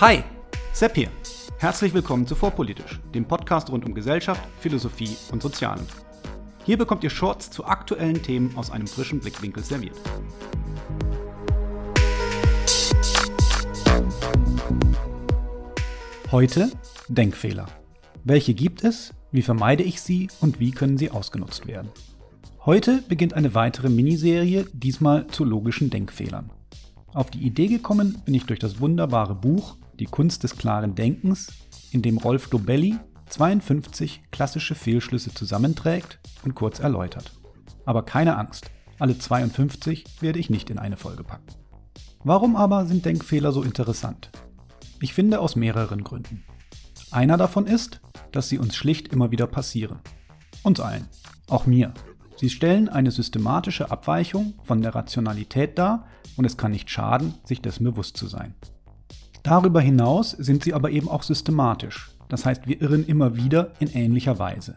Hi, Sepp hier. Herzlich willkommen zu Vorpolitisch, dem Podcast rund um Gesellschaft, Philosophie und Sozialen. Hier bekommt ihr Shorts zu aktuellen Themen aus einem frischen Blickwinkel serviert. Heute Denkfehler. Welche gibt es, wie vermeide ich sie und wie können sie ausgenutzt werden? Heute beginnt eine weitere Miniserie, diesmal zu logischen Denkfehlern. Auf die Idee gekommen bin ich durch das wunderbare Buch Die Kunst des klaren Denkens, in dem Rolf Dobelli 52 klassische Fehlschlüsse zusammenträgt und kurz erläutert. Aber keine Angst, alle 52 werde ich nicht in eine Folge packen. Warum aber sind Denkfehler so interessant? Ich finde aus mehreren Gründen. Einer davon ist, dass sie uns schlicht immer wieder passieren. Uns allen, auch mir. Sie stellen eine systematische Abweichung von der Rationalität dar und es kann nicht schaden, sich dessen bewusst zu sein. Darüber hinaus sind sie aber eben auch systematisch, das heißt wir irren immer wieder in ähnlicher Weise.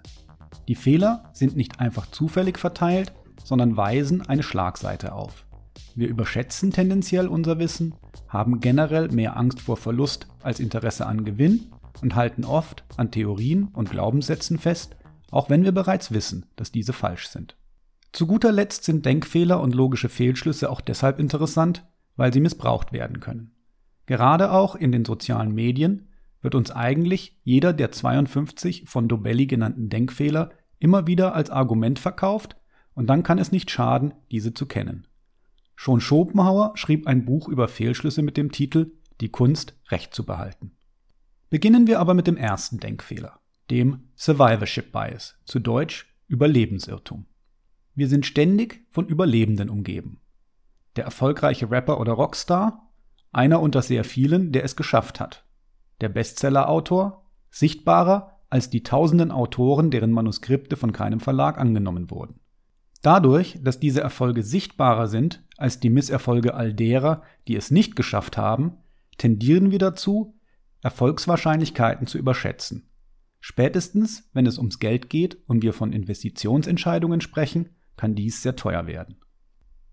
Die Fehler sind nicht einfach zufällig verteilt, sondern weisen eine Schlagseite auf. Wir überschätzen tendenziell unser Wissen, haben generell mehr Angst vor Verlust als Interesse an Gewinn und halten oft an Theorien und Glaubenssätzen fest, auch wenn wir bereits wissen, dass diese falsch sind. Zu guter Letzt sind Denkfehler und logische Fehlschlüsse auch deshalb interessant, weil sie missbraucht werden können. Gerade auch in den sozialen Medien wird uns eigentlich jeder der 52 von Dobelli genannten Denkfehler immer wieder als Argument verkauft und dann kann es nicht schaden, diese zu kennen. Schon Schopenhauer schrieb ein Buch über Fehlschlüsse mit dem Titel Die Kunst, Recht zu behalten. Beginnen wir aber mit dem ersten Denkfehler, dem Survivorship Bias, zu Deutsch Überlebensirrtum. Wir sind ständig von Überlebenden umgeben. Der erfolgreiche Rapper oder Rockstar, einer unter sehr vielen, der es geschafft hat. Der Bestsellerautor, sichtbarer als die tausenden Autoren, deren Manuskripte von keinem Verlag angenommen wurden. Dadurch, dass diese Erfolge sichtbarer sind als die Misserfolge all derer, die es nicht geschafft haben, tendieren wir dazu, Erfolgswahrscheinlichkeiten zu überschätzen. Spätestens, wenn es ums Geld geht und wir von Investitionsentscheidungen sprechen, kann dies sehr teuer werden.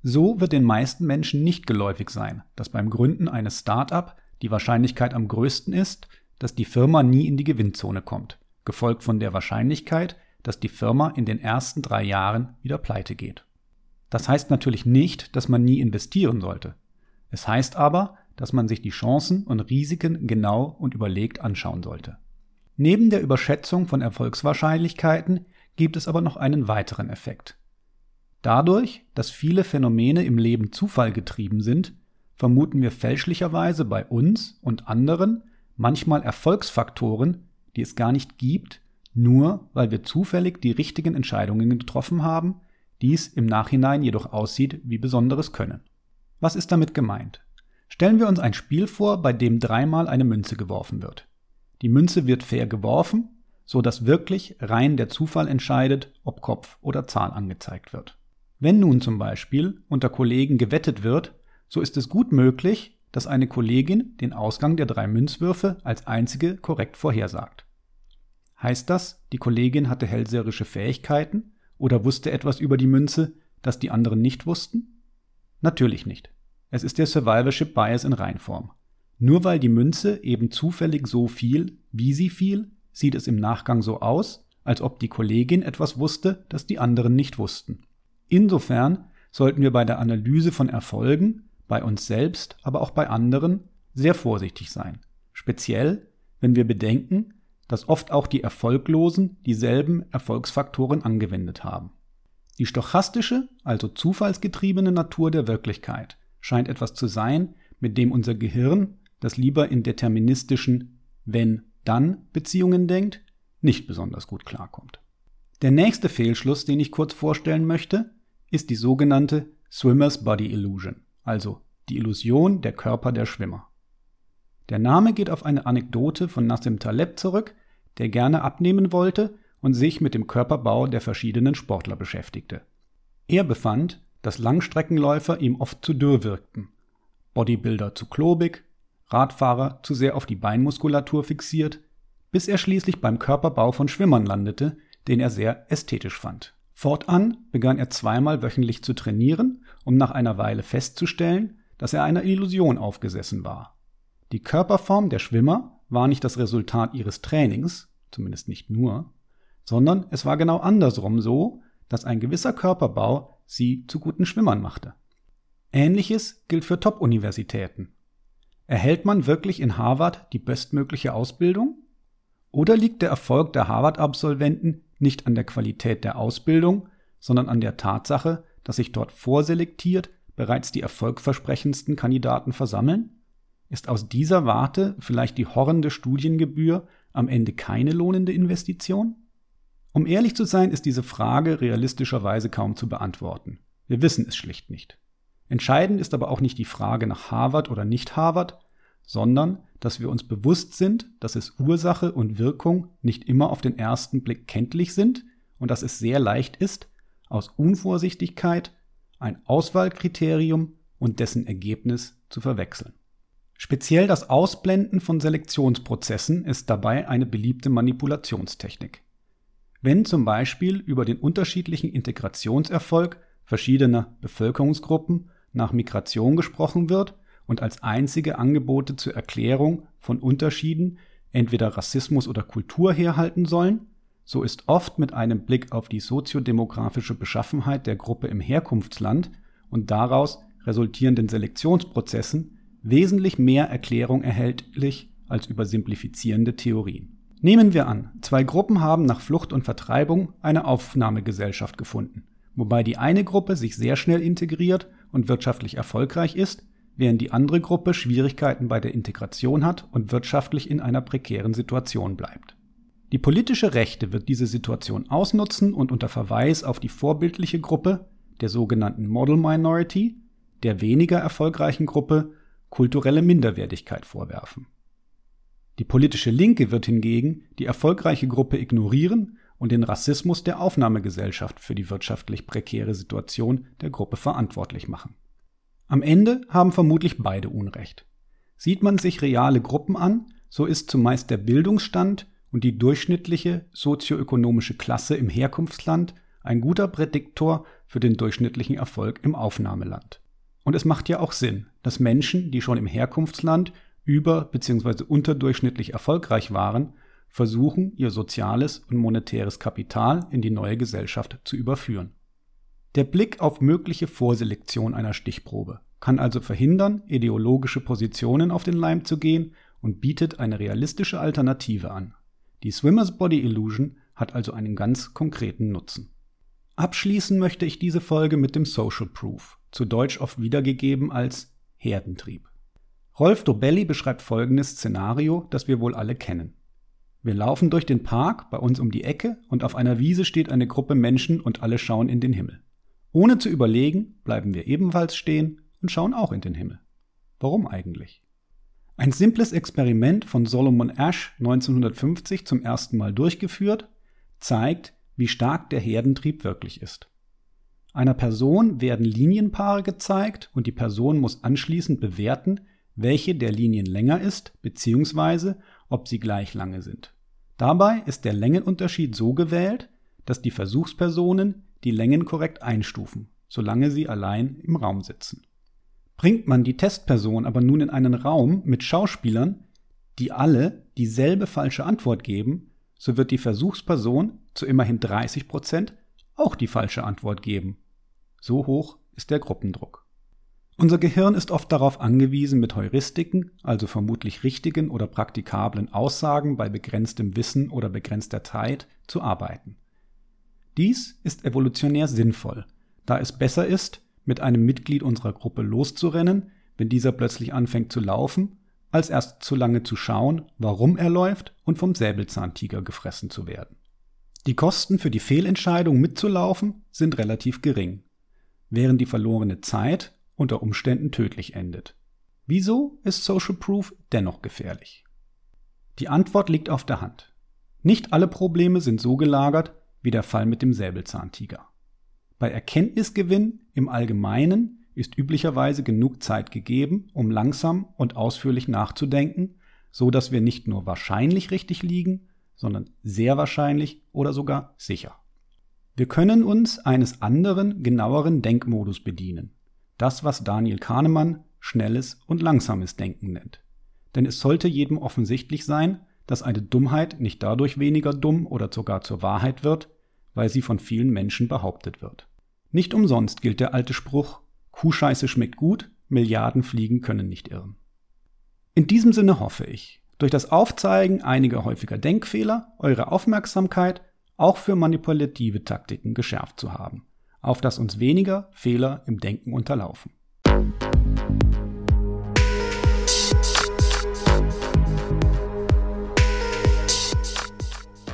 So wird den meisten Menschen nicht geläufig sein, dass beim Gründen eines Start-up die Wahrscheinlichkeit am größten ist, dass die Firma nie in die Gewinnzone kommt, gefolgt von der Wahrscheinlichkeit, dass die Firma in den ersten drei Jahren wieder pleite geht. Das heißt natürlich nicht, dass man nie investieren sollte. Es heißt aber, dass man sich die Chancen und Risiken genau und überlegt anschauen sollte. Neben der Überschätzung von Erfolgswahrscheinlichkeiten gibt es aber noch einen weiteren Effekt. Dadurch, dass viele Phänomene im Leben zufallgetrieben sind, vermuten wir fälschlicherweise bei uns und anderen manchmal Erfolgsfaktoren, die es gar nicht gibt, nur weil wir zufällig die richtigen Entscheidungen getroffen haben, dies im Nachhinein jedoch aussieht wie besonderes Können. Was ist damit gemeint? Stellen wir uns ein Spiel vor, bei dem dreimal eine Münze geworfen wird. Die Münze wird fair geworfen, so dass wirklich rein der Zufall entscheidet, ob Kopf oder Zahl angezeigt wird. Wenn nun zum Beispiel unter Kollegen gewettet wird, so ist es gut möglich, dass eine Kollegin den Ausgang der drei Münzwürfe als einzige korrekt vorhersagt. Heißt das, die Kollegin hatte hellseherische Fähigkeiten oder wusste etwas über die Münze, das die anderen nicht wussten? Natürlich nicht. Es ist der Survivorship Bias in Reinform. Nur weil die Münze eben zufällig so fiel, wie sie fiel, sieht es im Nachgang so aus, als ob die Kollegin etwas wusste, das die anderen nicht wussten. Insofern sollten wir bei der Analyse von Erfolgen, bei uns selbst, aber auch bei anderen, sehr vorsichtig sein. Speziell, wenn wir bedenken, dass oft auch die Erfolglosen dieselben Erfolgsfaktoren angewendet haben. Die stochastische, also zufallsgetriebene Natur der Wirklichkeit scheint etwas zu sein, mit dem unser Gehirn, das lieber in deterministischen Wenn-Dann-Beziehungen denkt, nicht besonders gut klarkommt. Der nächste Fehlschluss, den ich kurz vorstellen möchte, ist die sogenannte Swimmer's Body Illusion, also die Illusion der Körper der Schwimmer. Der Name geht auf eine Anekdote von Nassim Taleb zurück, der gerne abnehmen wollte und sich mit dem Körperbau der verschiedenen Sportler beschäftigte. Er befand, dass Langstreckenläufer ihm oft zu dürr wirkten, Bodybuilder zu klobig, Radfahrer zu sehr auf die Beinmuskulatur fixiert, bis er schließlich beim Körperbau von Schwimmern landete, den er sehr ästhetisch fand. Fortan begann er zweimal wöchentlich zu trainieren, um nach einer Weile festzustellen, dass er einer Illusion aufgesessen war. Die Körperform der Schwimmer war nicht das Resultat ihres Trainings, zumindest nicht nur, sondern es war genau andersrum so, dass ein gewisser Körperbau sie zu guten Schwimmern machte. Ähnliches gilt für Top-Universitäten. Erhält man wirklich in Harvard die bestmögliche Ausbildung? Oder liegt der Erfolg der Harvard-Absolventen nicht an der Qualität der Ausbildung, sondern an der Tatsache, dass sich dort vorselektiert bereits die erfolgversprechendsten Kandidaten versammeln? Ist aus dieser Warte vielleicht die horrende Studiengebühr am Ende keine lohnende Investition? Um ehrlich zu sein, ist diese Frage realistischerweise kaum zu beantworten. Wir wissen es schlicht nicht. Entscheidend ist aber auch nicht die Frage nach Harvard oder nicht Harvard, sondern dass wir uns bewusst sind, dass es Ursache und Wirkung nicht immer auf den ersten Blick kenntlich sind und dass es sehr leicht ist, aus Unvorsichtigkeit ein Auswahlkriterium und dessen Ergebnis zu verwechseln. Speziell das Ausblenden von Selektionsprozessen ist dabei eine beliebte Manipulationstechnik. Wenn zum Beispiel über den unterschiedlichen Integrationserfolg verschiedener Bevölkerungsgruppen nach Migration gesprochen wird und als einzige Angebote zur Erklärung von Unterschieden entweder Rassismus oder Kultur herhalten sollen, so ist oft mit einem Blick auf die soziodemografische Beschaffenheit der Gruppe im Herkunftsland und daraus resultierenden Selektionsprozessen wesentlich mehr Erklärung erhältlich als über simplifizierende Theorien. Nehmen wir an, zwei Gruppen haben nach Flucht und Vertreibung eine Aufnahmegesellschaft gefunden, wobei die eine Gruppe sich sehr schnell integriert und wirtschaftlich erfolgreich ist, während die andere Gruppe Schwierigkeiten bei der Integration hat und wirtschaftlich in einer prekären Situation bleibt. Die politische Rechte wird diese Situation ausnutzen und unter Verweis auf die vorbildliche Gruppe, der sogenannten Model Minority, der weniger erfolgreichen Gruppe, kulturelle Minderwertigkeit vorwerfen. Die politische Linke wird hingegen die erfolgreiche Gruppe ignorieren und den Rassismus der Aufnahmegesellschaft für die wirtschaftlich prekäre Situation der Gruppe verantwortlich machen. Am Ende haben vermutlich beide Unrecht. Sieht man sich reale Gruppen an, so ist zumeist der Bildungsstand und die durchschnittliche sozioökonomische Klasse im Herkunftsland ein guter Prädiktor für den durchschnittlichen Erfolg im Aufnahmeland. Und es macht ja auch Sinn, dass Menschen, die schon im Herkunftsland über- bzw. unterdurchschnittlich erfolgreich waren, versuchen, ihr soziales und monetäres Kapital in die neue Gesellschaft zu überführen. Der Blick auf mögliche Vorselektion einer Stichprobe kann also verhindern, ideologische Positionen auf den Leim zu gehen und bietet eine realistische Alternative an. Die Swimmers Body Illusion hat also einen ganz konkreten Nutzen. Abschließen möchte ich diese Folge mit dem Social Proof zu Deutsch oft wiedergegeben als Herdentrieb. Rolf Dobelli beschreibt folgendes Szenario, das wir wohl alle kennen. Wir laufen durch den Park bei uns um die Ecke und auf einer Wiese steht eine Gruppe Menschen und alle schauen in den Himmel. Ohne zu überlegen, bleiben wir ebenfalls stehen und schauen auch in den Himmel. Warum eigentlich? Ein simples Experiment von Solomon Ash 1950 zum ersten Mal durchgeführt, zeigt, wie stark der Herdentrieb wirklich ist. Einer Person werden Linienpaare gezeigt und die Person muss anschließend bewerten, welche der Linien länger ist bzw. ob sie gleich lange sind. Dabei ist der Längenunterschied so gewählt, dass die Versuchspersonen die Längen korrekt einstufen, solange sie allein im Raum sitzen. Bringt man die Testperson aber nun in einen Raum mit Schauspielern, die alle dieselbe falsche Antwort geben, so wird die Versuchsperson zu immerhin 30 Prozent auch die falsche Antwort geben so hoch ist der Gruppendruck. Unser Gehirn ist oft darauf angewiesen, mit Heuristiken, also vermutlich richtigen oder praktikablen Aussagen bei begrenztem Wissen oder begrenzter Zeit, zu arbeiten. Dies ist evolutionär sinnvoll, da es besser ist, mit einem Mitglied unserer Gruppe loszurennen, wenn dieser plötzlich anfängt zu laufen, als erst zu lange zu schauen, warum er läuft und vom Säbelzahntiger gefressen zu werden. Die Kosten für die Fehlentscheidung mitzulaufen sind relativ gering während die verlorene Zeit unter Umständen tödlich endet. Wieso ist Social Proof dennoch gefährlich? Die Antwort liegt auf der Hand. Nicht alle Probleme sind so gelagert wie der Fall mit dem Säbelzahntiger. Bei Erkenntnisgewinn im Allgemeinen ist üblicherweise genug Zeit gegeben, um langsam und ausführlich nachzudenken, so dass wir nicht nur wahrscheinlich richtig liegen, sondern sehr wahrscheinlich oder sogar sicher. Wir können uns eines anderen, genaueren Denkmodus bedienen. Das, was Daniel Kahnemann schnelles und langsames Denken nennt. denn es sollte jedem offensichtlich sein, dass eine Dummheit nicht dadurch weniger dumm oder sogar zur Wahrheit wird, weil sie von vielen Menschen behauptet wird. Nicht umsonst gilt der alte Spruch, Kuhscheiße schmeckt gut, Milliarden Fliegen können nicht irren. In diesem Sinne hoffe ich, durch das Aufzeigen einiger häufiger Denkfehler eure Aufmerksamkeit auch für manipulative Taktiken geschärft zu haben, auf dass uns weniger Fehler im Denken unterlaufen.